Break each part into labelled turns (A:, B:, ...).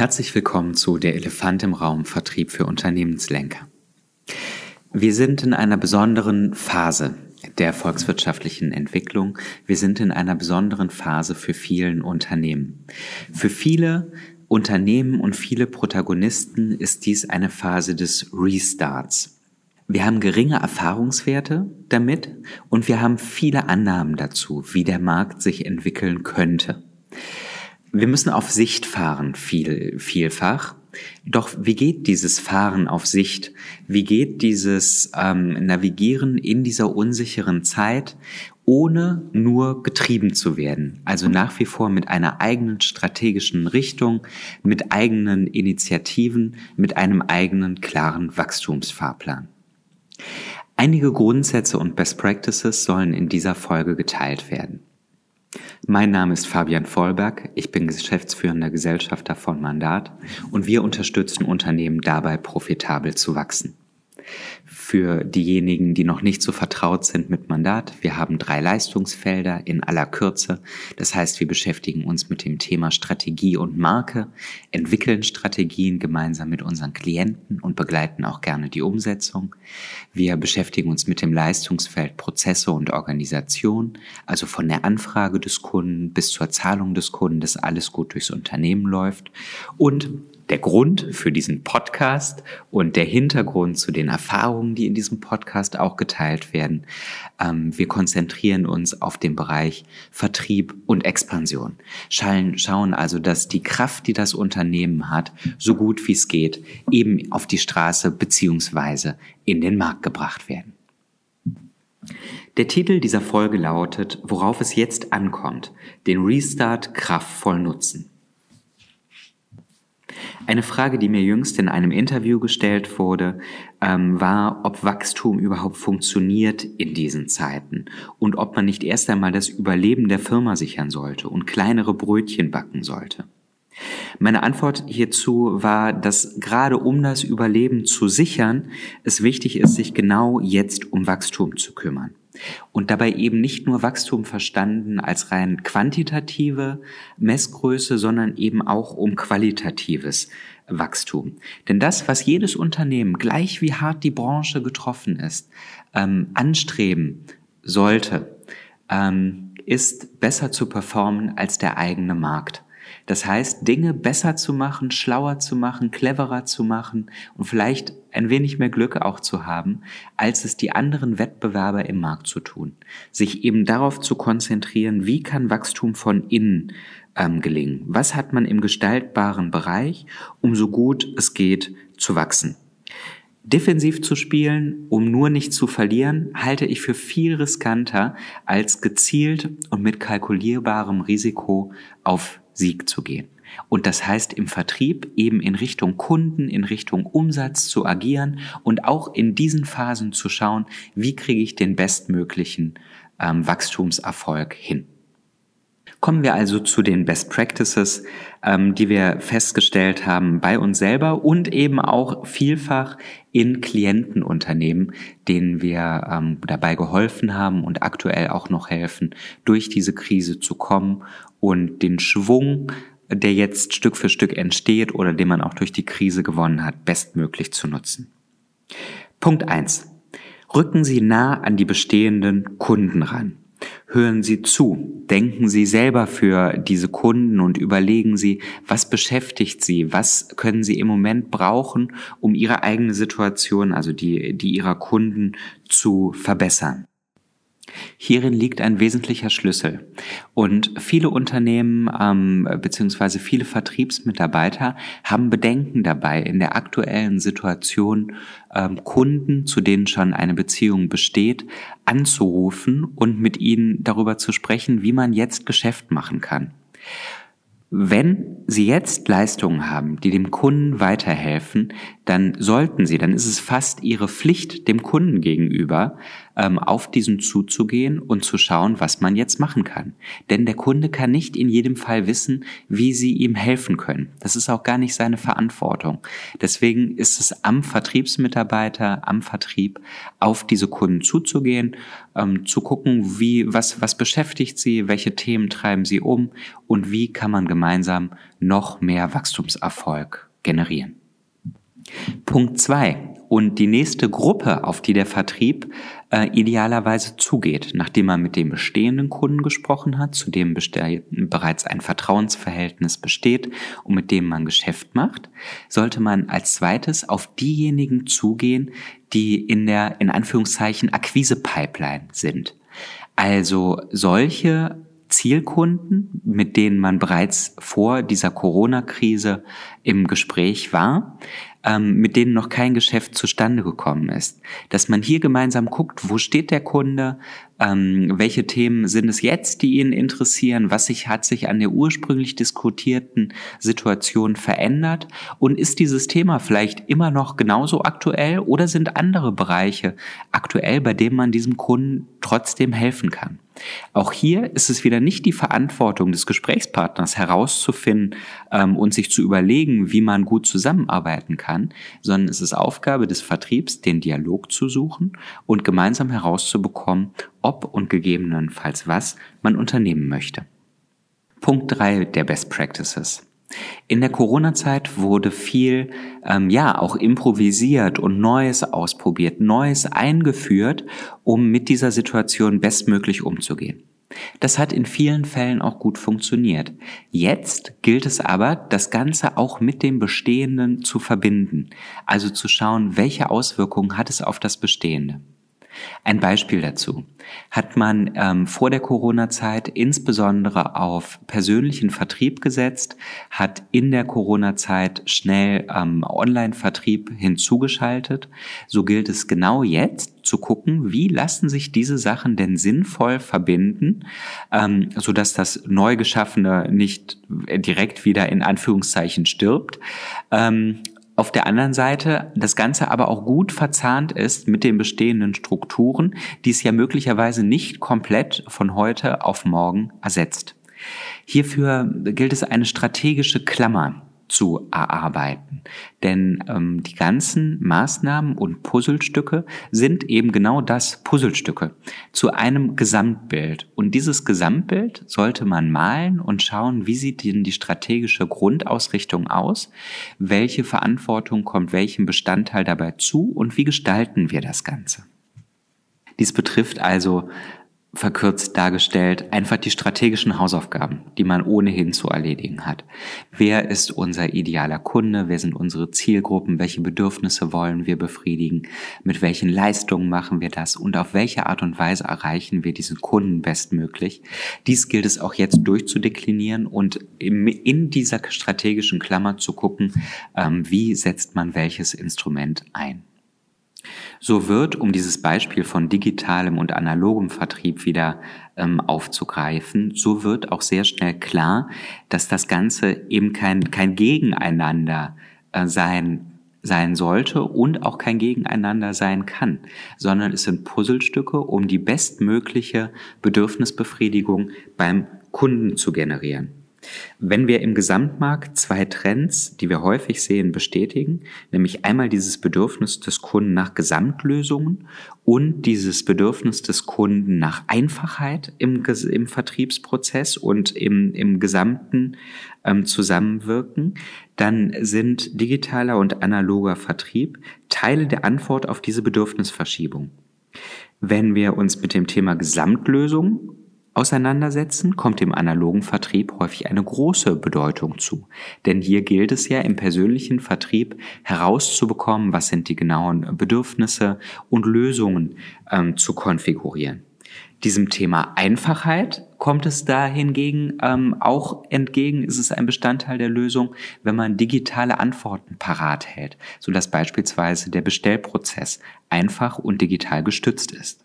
A: Herzlich willkommen zu Der Elefant im Raum Vertrieb für Unternehmenslenker. Wir sind in einer besonderen Phase der volkswirtschaftlichen Entwicklung. Wir sind in einer besonderen Phase für vielen Unternehmen. Für viele Unternehmen und viele Protagonisten ist dies eine Phase des Restarts. Wir haben geringe Erfahrungswerte damit und wir haben viele Annahmen dazu, wie der Markt sich entwickeln könnte. Wir müssen auf Sicht fahren, viel, vielfach. Doch wie geht dieses Fahren auf Sicht? Wie geht dieses ähm, Navigieren in dieser unsicheren Zeit, ohne nur getrieben zu werden? Also nach wie vor mit einer eigenen strategischen Richtung, mit eigenen Initiativen, mit einem eigenen klaren Wachstumsfahrplan. Einige Grundsätze und Best Practices sollen in dieser Folge geteilt werden. Mein Name ist Fabian Vollberg, ich bin geschäftsführender Gesellschafter von Mandat und wir unterstützen Unternehmen dabei, profitabel zu wachsen. Für diejenigen, die noch nicht so vertraut sind mit Mandat, wir haben drei Leistungsfelder in aller Kürze. Das heißt, wir beschäftigen uns mit dem Thema Strategie und Marke, entwickeln Strategien gemeinsam mit unseren Klienten und begleiten auch gerne die Umsetzung. Wir beschäftigen uns mit dem Leistungsfeld Prozesse und Organisation, also von der Anfrage des Kunden bis zur Zahlung des Kunden, dass alles gut durchs Unternehmen läuft. Und der Grund für diesen Podcast und der Hintergrund zu den Erfahrungen, die in diesem Podcast auch geteilt werden. Ähm, wir konzentrieren uns auf den Bereich Vertrieb und Expansion. Schauen, schauen also, dass die Kraft, die das Unternehmen hat, so gut wie es geht, eben auf die Straße beziehungsweise in den Markt gebracht werden. Der Titel dieser Folge lautet, worauf es jetzt ankommt, den Restart kraftvoll nutzen. Eine Frage, die mir jüngst in einem Interview gestellt wurde, ähm, war, ob Wachstum überhaupt funktioniert in diesen Zeiten und ob man nicht erst einmal das Überleben der Firma sichern sollte und kleinere Brötchen backen sollte. Meine Antwort hierzu war, dass gerade um das Überleben zu sichern, es wichtig ist, sich genau jetzt um Wachstum zu kümmern. Und dabei eben nicht nur Wachstum verstanden als rein quantitative Messgröße, sondern eben auch um qualitatives Wachstum. Denn das, was jedes Unternehmen, gleich wie hart die Branche getroffen ist, ähm, anstreben sollte, ähm, ist besser zu performen als der eigene Markt. Das heißt, Dinge besser zu machen, schlauer zu machen, cleverer zu machen und vielleicht ein wenig mehr Glück auch zu haben, als es die anderen Wettbewerber im Markt zu tun. Sich eben darauf zu konzentrieren, wie kann Wachstum von innen ähm, gelingen? Was hat man im gestaltbaren Bereich, um so gut es geht zu wachsen? Defensiv zu spielen, um nur nicht zu verlieren, halte ich für viel riskanter, als gezielt und mit kalkulierbarem Risiko auf Sieg zu gehen. Und das heißt im Vertrieb eben in Richtung Kunden, in Richtung Umsatz zu agieren und auch in diesen Phasen zu schauen, wie kriege ich den bestmöglichen ähm, Wachstumserfolg hin. Kommen wir also zu den Best Practices, ähm, die wir festgestellt haben bei uns selber und eben auch vielfach in Klientenunternehmen, denen wir ähm, dabei geholfen haben und aktuell auch noch helfen, durch diese Krise zu kommen und den Schwung, der jetzt Stück für Stück entsteht oder den man auch durch die Krise gewonnen hat, bestmöglich zu nutzen. Punkt eins: Rücken Sie nah an die bestehenden Kunden ran. Hören Sie zu, denken Sie selber für diese Kunden und überlegen Sie, was beschäftigt Sie, was können Sie im Moment brauchen, um Ihre eigene Situation, also die, die Ihrer Kunden zu verbessern. Hierin liegt ein wesentlicher Schlüssel. Und viele Unternehmen ähm, beziehungsweise viele Vertriebsmitarbeiter haben Bedenken dabei, in der aktuellen Situation ähm, Kunden, zu denen schon eine Beziehung besteht, anzurufen und mit ihnen darüber zu sprechen, wie man jetzt Geschäft machen kann. Wenn Sie jetzt Leistungen haben, die dem Kunden weiterhelfen, dann sollten Sie, dann ist es fast Ihre Pflicht dem Kunden gegenüber, ähm, auf diesen zuzugehen und zu schauen, was man jetzt machen kann. Denn der Kunde kann nicht in jedem Fall wissen, wie sie ihm helfen können. Das ist auch gar nicht seine Verantwortung. Deswegen ist es am Vertriebsmitarbeiter, am Vertrieb, auf diese Kunden zuzugehen, ähm, zu gucken, wie, was, was beschäftigt sie, welche Themen treiben sie um und wie kann man gemeinsam noch mehr Wachstumserfolg generieren. Punkt zwei und die nächste Gruppe, auf die der Vertrieb äh, idealerweise zugeht, nachdem man mit dem bestehenden Kunden gesprochen hat, zu dem bereits ein Vertrauensverhältnis besteht und mit dem man Geschäft macht, sollte man als zweites auf diejenigen zugehen, die in der, in Anführungszeichen, Akquise-Pipeline sind. Also solche Zielkunden, mit denen man bereits vor dieser Corona-Krise im Gespräch war, ähm, mit denen noch kein Geschäft zustande gekommen ist. Dass man hier gemeinsam guckt, wo steht der Kunde, ähm, welche Themen sind es jetzt, die ihn interessieren, was sich, hat sich an der ursprünglich diskutierten Situation verändert und ist dieses Thema vielleicht immer noch genauso aktuell oder sind andere Bereiche aktuell, bei denen man diesem Kunden trotzdem helfen kann. Auch hier ist es wieder nicht die Verantwortung des Gesprächspartners herauszufinden ähm, und sich zu überlegen, wie man gut zusammenarbeiten kann, sondern es ist Aufgabe des Vertriebs, den Dialog zu suchen und gemeinsam herauszubekommen, ob und gegebenenfalls was man unternehmen möchte. Punkt drei der Best Practices. In der Corona-Zeit wurde viel, ähm, ja, auch improvisiert und Neues ausprobiert, Neues eingeführt, um mit dieser Situation bestmöglich umzugehen. Das hat in vielen Fällen auch gut funktioniert. Jetzt gilt es aber, das Ganze auch mit dem Bestehenden zu verbinden, also zu schauen, welche Auswirkungen hat es auf das Bestehende. Ein Beispiel dazu. Hat man ähm, vor der Corona-Zeit insbesondere auf persönlichen Vertrieb gesetzt, hat in der Corona-Zeit schnell ähm, Online-Vertrieb hinzugeschaltet, so gilt es genau jetzt zu gucken, wie lassen sich diese Sachen denn sinnvoll verbinden, ähm, so dass das neu geschaffene nicht direkt wieder in Anführungszeichen stirbt, ähm, auf der anderen Seite das Ganze aber auch gut verzahnt ist mit den bestehenden Strukturen, die es ja möglicherweise nicht komplett von heute auf morgen ersetzt. Hierfür gilt es eine strategische Klammer zu erarbeiten. Denn ähm, die ganzen Maßnahmen und Puzzlestücke sind eben genau das Puzzlestücke zu einem Gesamtbild. Und dieses Gesamtbild sollte man malen und schauen, wie sieht denn die strategische Grundausrichtung aus, welche Verantwortung kommt welchem Bestandteil dabei zu und wie gestalten wir das Ganze. Dies betrifft also verkürzt dargestellt, einfach die strategischen Hausaufgaben, die man ohnehin zu erledigen hat. Wer ist unser idealer Kunde? Wer sind unsere Zielgruppen? Welche Bedürfnisse wollen wir befriedigen? Mit welchen Leistungen machen wir das? Und auf welche Art und Weise erreichen wir diesen Kunden bestmöglich? Dies gilt es auch jetzt durchzudeklinieren und in dieser strategischen Klammer zu gucken, ähm, wie setzt man welches Instrument ein. So wird, um dieses Beispiel von digitalem und analogem Vertrieb wieder ähm, aufzugreifen, so wird auch sehr schnell klar, dass das Ganze eben kein, kein Gegeneinander äh, sein sein sollte und auch kein Gegeneinander sein kann, sondern es sind Puzzlestücke, um die bestmögliche Bedürfnisbefriedigung beim Kunden zu generieren. Wenn wir im Gesamtmarkt zwei Trends, die wir häufig sehen, bestätigen, nämlich einmal dieses Bedürfnis des Kunden nach Gesamtlösungen und dieses Bedürfnis des Kunden nach Einfachheit im, im Vertriebsprozess und im, im gesamten ähm, Zusammenwirken, dann sind digitaler und analoger Vertrieb Teile der Antwort auf diese Bedürfnisverschiebung. Wenn wir uns mit dem Thema Gesamtlösung auseinandersetzen, kommt dem analogen Vertrieb häufig eine große Bedeutung zu. Denn hier gilt es ja im persönlichen Vertrieb herauszubekommen, was sind die genauen Bedürfnisse und Lösungen ähm, zu konfigurieren. Diesem Thema Einfachheit kommt es da hingegen ähm, auch entgegen, ist es ein Bestandteil der Lösung, wenn man digitale Antworten parat hält, sodass beispielsweise der Bestellprozess einfach und digital gestützt ist.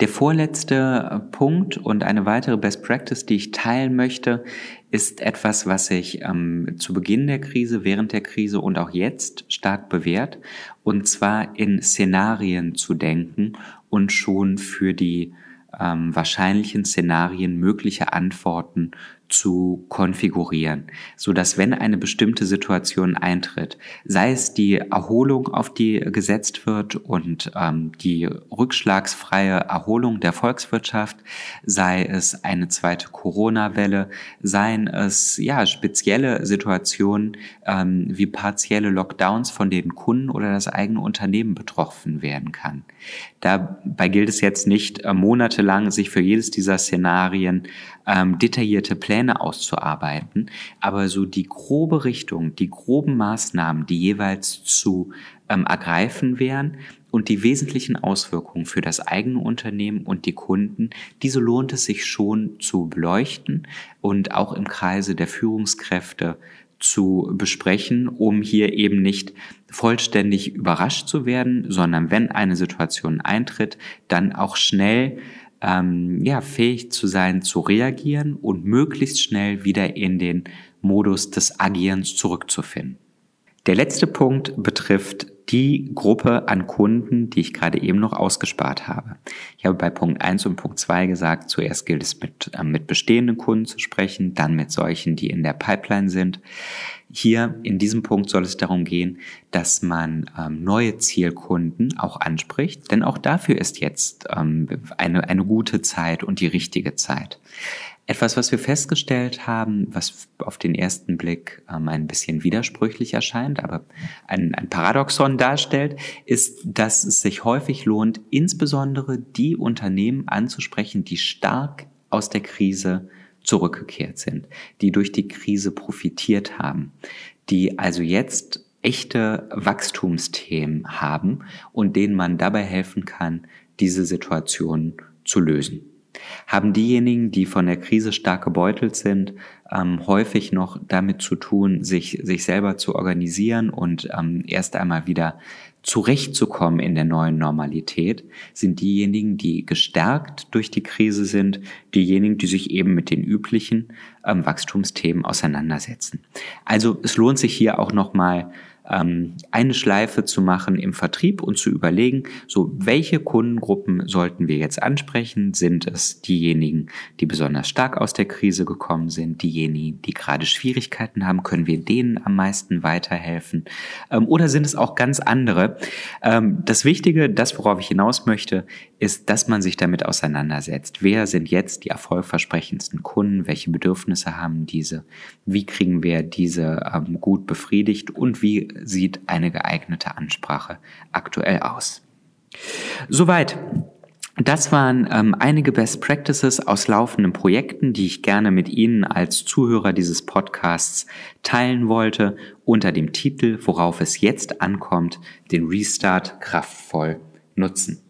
A: Der vorletzte äh, Punkt und eine weitere Best Practice, die ich teilen möchte, ist etwas, was sich ähm, zu Beginn der Krise, während der Krise und auch jetzt stark bewährt, und zwar in Szenarien zu denken und schon für die ähm, wahrscheinlichen Szenarien mögliche Antworten zu konfigurieren, so dass wenn eine bestimmte Situation eintritt, sei es die Erholung, auf die gesetzt wird und ähm, die rückschlagsfreie Erholung der Volkswirtschaft, sei es eine zweite Corona-Welle, seien es ja spezielle Situationen ähm, wie partielle Lockdowns, von denen Kunden oder das eigene Unternehmen betroffen werden kann. Dabei gilt es jetzt nicht äh, monatelang, sich für jedes dieser Szenarien ähm, detaillierte Pläne auszuarbeiten, aber so die grobe Richtung, die groben Maßnahmen, die jeweils zu ähm, ergreifen wären und die wesentlichen Auswirkungen für das eigene Unternehmen und die Kunden, diese lohnt es sich schon zu beleuchten und auch im Kreise der Führungskräfte zu besprechen, um hier eben nicht vollständig überrascht zu werden, sondern wenn eine Situation eintritt, dann auch schnell ähm, ja, fähig zu sein, zu reagieren und möglichst schnell wieder in den Modus des Agierens zurückzufinden. Der letzte Punkt betrifft die Gruppe an Kunden, die ich gerade eben noch ausgespart habe. Ich habe bei Punkt 1 und Punkt 2 gesagt, zuerst gilt es mit, äh, mit bestehenden Kunden zu sprechen, dann mit solchen, die in der Pipeline sind. Hier in diesem Punkt soll es darum gehen, dass man ähm, neue Zielkunden auch anspricht, denn auch dafür ist jetzt ähm, eine, eine gute Zeit und die richtige Zeit. Etwas, was wir festgestellt haben, was auf den ersten Blick ähm, ein bisschen widersprüchlich erscheint, aber ein, ein Paradoxon darstellt, ist, dass es sich häufig lohnt, insbesondere die Unternehmen anzusprechen, die stark aus der Krise zurückgekehrt sind, die durch die Krise profitiert haben, die also jetzt echte Wachstumsthemen haben und denen man dabei helfen kann, diese Situation zu lösen. Haben diejenigen, die von der Krise stark gebeutelt sind, ähm, häufig noch damit zu tun, sich, sich selber zu organisieren und ähm, erst einmal wieder zurechtzukommen in der neuen Normalität, sind diejenigen, die gestärkt durch die Krise sind, diejenigen, die sich eben mit den üblichen ähm, Wachstumsthemen auseinandersetzen. Also es lohnt sich hier auch nochmal ähm, eine Schleife zu machen im Vertrieb und zu überlegen, so welche Kundengruppen sollten wir jetzt ansprechen? Sind es diejenigen, die besonders stark aus der Krise gekommen sind, diejenigen, die gerade Schwierigkeiten haben? Können wir denen am meisten weiterhelfen? Ähm, oder sind es auch ganz andere? Ähm, das Wichtige, das worauf ich hinaus möchte, ist, dass man sich damit auseinandersetzt. Wer sind jetzt die erfolgversprechendsten Kunden? Welche Bedürfnisse haben diese? Wie kriegen wir diese ähm, gut befriedigt? Und wie sieht eine geeignete Ansprache aktuell aus? Soweit. Das waren ähm, einige Best Practices aus laufenden Projekten, die ich gerne mit Ihnen als Zuhörer dieses Podcasts teilen wollte, unter dem Titel, worauf es jetzt ankommt, den Restart kraftvoll nutzen.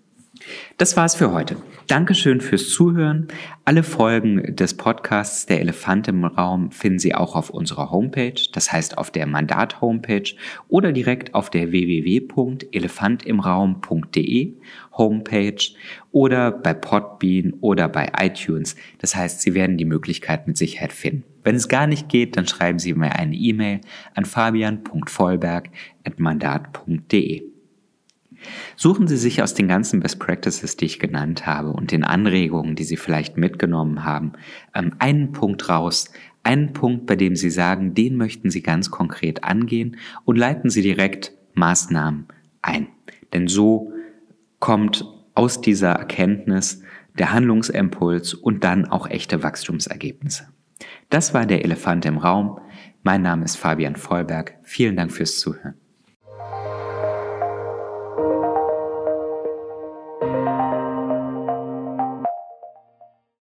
A: Das war's für heute. Dankeschön fürs Zuhören. Alle Folgen des Podcasts Der Elefant im Raum finden Sie auch auf unserer Homepage, das heißt auf der Mandat-Homepage oder direkt auf der www.elefantimraum.de Homepage oder bei Podbean oder bei iTunes. Das heißt, Sie werden die Möglichkeit mit Sicherheit finden. Wenn es gar nicht geht, dann schreiben Sie mir eine E-Mail an fabian.vollberg.mandat.de. Suchen Sie sich aus den ganzen Best Practices, die ich genannt habe und den Anregungen, die Sie vielleicht mitgenommen haben, ähm, einen Punkt raus, einen Punkt, bei dem Sie sagen, den möchten Sie ganz konkret angehen und leiten Sie direkt Maßnahmen ein. Denn so kommt aus dieser Erkenntnis der Handlungsimpuls und dann auch echte Wachstumsergebnisse. Das war der Elefant im Raum. Mein Name ist Fabian Vollberg. Vielen Dank fürs Zuhören.